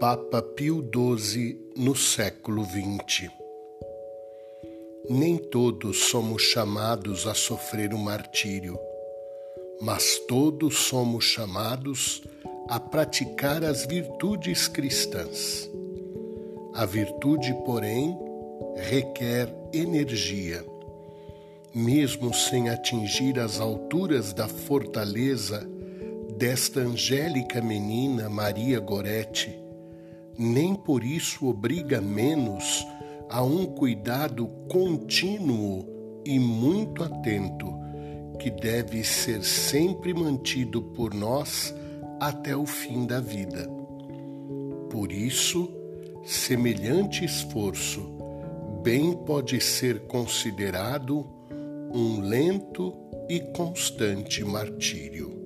Papa Pio XII no século XX. Nem todos somos chamados a sofrer o martírio, mas todos somos chamados a praticar as virtudes cristãs. A virtude, porém, requer energia. Mesmo sem atingir as alturas da fortaleza desta angélica menina Maria Goretti, nem por isso obriga menos a um cuidado contínuo e muito atento, que deve ser sempre mantido por nós até o fim da vida. Por isso, semelhante esforço bem pode ser considerado um lento e constante martírio.